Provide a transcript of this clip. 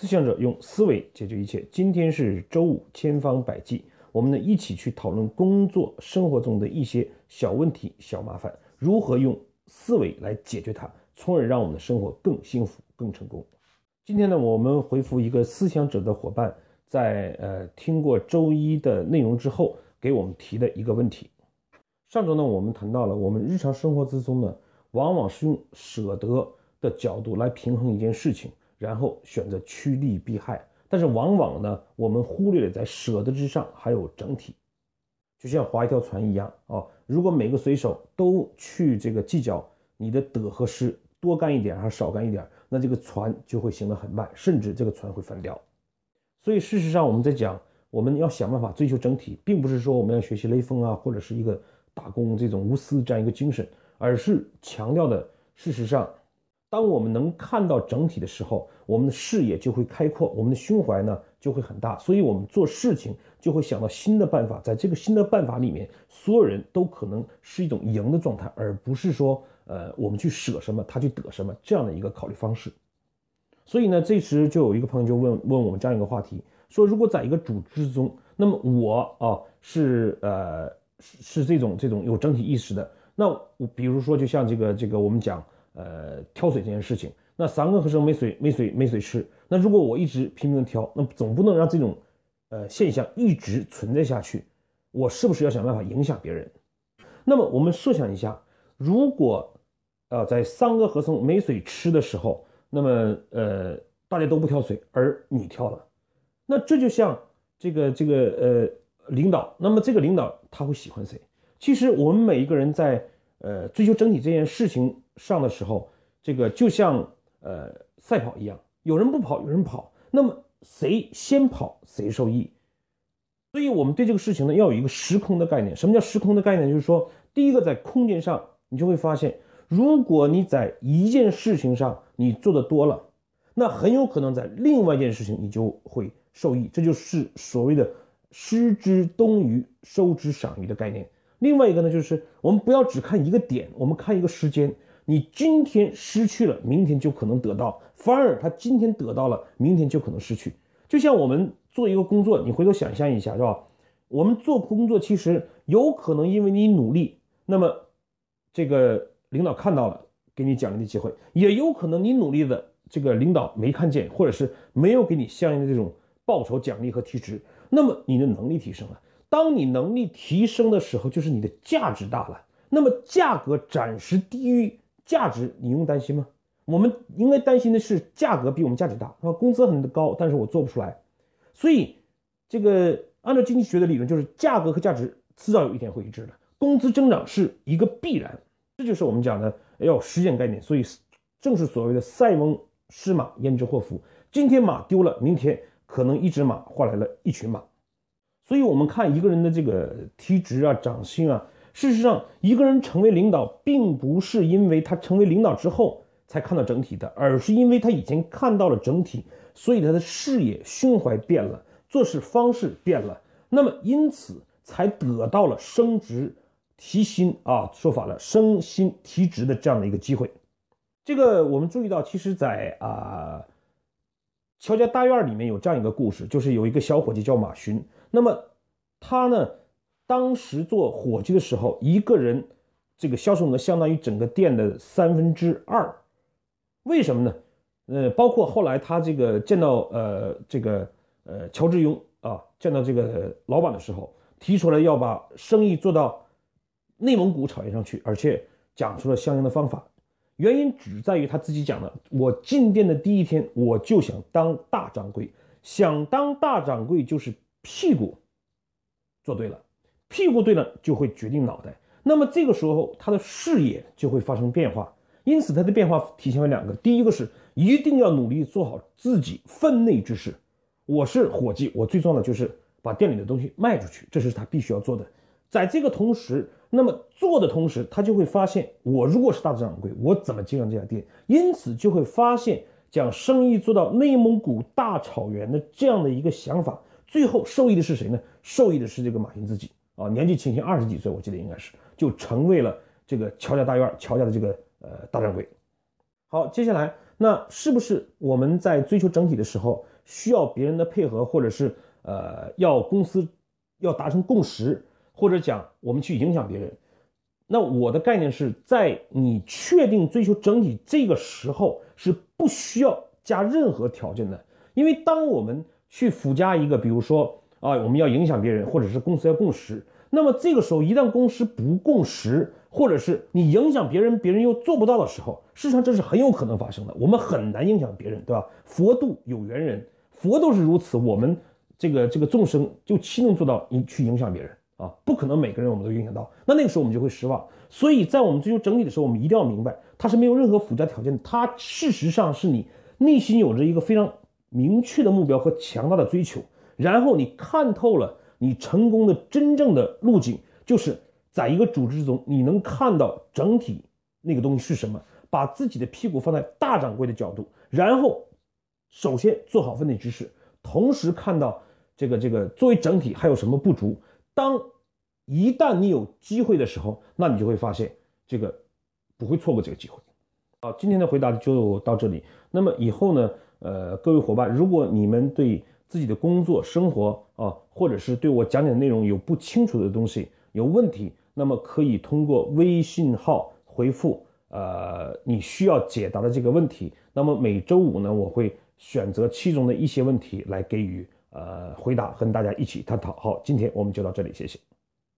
思想者用思维解决一切。今天是周五，千方百计，我们呢一起去讨论工作生活中的一些小问题、小麻烦，如何用思维来解决它，从而让我们的生活更幸福、更成功。今天呢，我们回复一个思想者的伙伴，在呃听过周一的内容之后，给我们提的一个问题。上周呢，我们谈到了我们日常生活之中呢，往往是用舍得的角度来平衡一件事情，然后选择趋利避害。但是往往呢，我们忽略了在舍得之上还有整体，就像划一条船一样啊。如果每个水手都去这个计较你的得和失，多干一点还是少干一点，那这个船就会行得很慢，甚至这个船会翻掉。所以事实上，我们在讲我们要想办法追求整体，并不是说我们要学习雷锋啊，或者是一个。打工这种无私这样一个精神，而是强调的，事实上，当我们能看到整体的时候，我们的视野就会开阔，我们的胸怀呢就会很大，所以我们做事情就会想到新的办法，在这个新的办法里面，所有人都可能是一种赢的状态，而不是说，呃，我们去舍什么，他去得什么这样的一个考虑方式。所以呢，这时就有一个朋友就问问我们这样一个话题，说如果在一个组织中，那么我啊是呃。是是这种这种有整体意识的。那我比如说，就像这个这个我们讲，呃，挑水这件事情，那三个和尚没水没水没水吃。那如果我一直拼命的挑，那总不能让这种呃现象一直存在下去。我是不是要想办法影响别人？那么我们设想一下，如果呃在三个和尚没水吃的时候，那么呃大家都不挑水，而你挑了，那这就像这个这个呃。领导，那么这个领导他会喜欢谁？其实我们每一个人在呃追求整体这件事情上的时候，这个就像呃赛跑一样，有人不跑，有人跑，那么谁先跑谁受益。所以我们对这个事情呢，要有一个时空的概念。什么叫时空的概念？就是说，第一个在空间上，你就会发现，如果你在一件事情上你做的多了，那很有可能在另外一件事情你就会受益。这就是所谓的。失之东隅，收之赏隅的概念。另外一个呢，就是我们不要只看一个点，我们看一个时间。你今天失去了，明天就可能得到；反而他今天得到了，明天就可能失去。就像我们做一个工作，你回头想象一下，是吧？我们做工作其实有可能因为你努力，那么这个领导看到了，给你奖励的机会；也有可能你努力的这个领导没看见，或者是没有给你相应的这种报酬、奖励和提职。那么你的能力提升了，当你能力提升的时候，就是你的价值大了。那么价格暂时低于价值，你用担心吗？我们应该担心的是价格比我们价值大啊，工资很高，但是我做不出来。所以这个按照经济学的理论，就是价格和价值迟早有一天会一致的，工资增长是一个必然。这就是我们讲的要实践概念。所以正是所谓的塞翁失马焉知祸福，今天马丢了，明天。可能一只马换来了一群马，所以，我们看一个人的这个提职啊、涨薪啊，事实上，一个人成为领导，并不是因为他成为领导之后才看到整体的，而是因为他已经看到了整体，所以他的视野、胸怀变了，做事方式变了，那么因此才得到了升职、提薪啊，说反了，升薪提职的这样的一个机会。这个我们注意到，其实，在啊。乔家大院里面有这样一个故事，就是有一个小伙计叫马勋。那么他呢，当时做伙计的时候，一个人这个销售额相当于整个店的三分之二。为什么呢？呃，包括后来他这个见到呃这个呃乔志庸啊，见到这个老板的时候，提出来要把生意做到内蒙古草原上去，而且讲出了相应的方法。原因只在于他自己讲的：我进店的第一天，我就想当大掌柜，想当大掌柜就是屁股做对了，屁股对了就会决定脑袋。那么这个时候他的视野就会发生变化。因此他的变化体现为两个：第一个是一定要努力做好自己分内之事。我是伙计，我最重要的就是把店里的东西卖出去，这是他必须要做的。在这个同时，那么做的同时，他就会发现，我如果是大掌柜，我怎么经营这家店？因此就会发现，将生意做到内蒙古大草原的这样的一个想法，最后受益的是谁呢？受益的是这个马云自己啊，年纪轻轻二十几岁，我记得应该是就成为了这个乔家大院乔家的这个呃大掌柜。好，接下来那是不是我们在追求整体的时候需要别人的配合，或者是呃要公司要达成共识，或者讲我们去影响别人？那我的概念是在你确定追求整体这个时候是不需要加任何条件的，因为当我们去附加一个，比如说啊我们要影响别人，或者是公司要共识，那么这个时候一旦公司不共识，或者是你影响别人，别人又做不到的时候，事实上这是很有可能发生的。我们很难影响别人，对吧？佛度有缘人，佛都是如此，我们这个这个众生就岂能做到你去影响别人啊？不可能每个人我们都影响到，那那个时候我们就会失望。所以在我们追求整体的时候，我们一定要明白，它是没有任何附加条件的，它事实上是你内心有着一个非常明确的目标和强大的追求，然后你看透了你成功的真正的路径，就是在一个组织中，你能看到整体那个东西是什么，把自己的屁股放在大掌柜的角度，然后首先做好分内之事，同时看到这个这个作为整体还有什么不足，当。一旦你有机会的时候，那你就会发现这个不会错过这个机会。好，今天的回答就到这里。那么以后呢，呃，各位伙伴，如果你们对自己的工作、生活啊，或者是对我讲解的内容有不清楚的东西、有问题，那么可以通过微信号回复呃你需要解答的这个问题。那么每周五呢，我会选择其中的一些问题来给予呃回答，和大家一起探讨。好，今天我们就到这里，谢谢。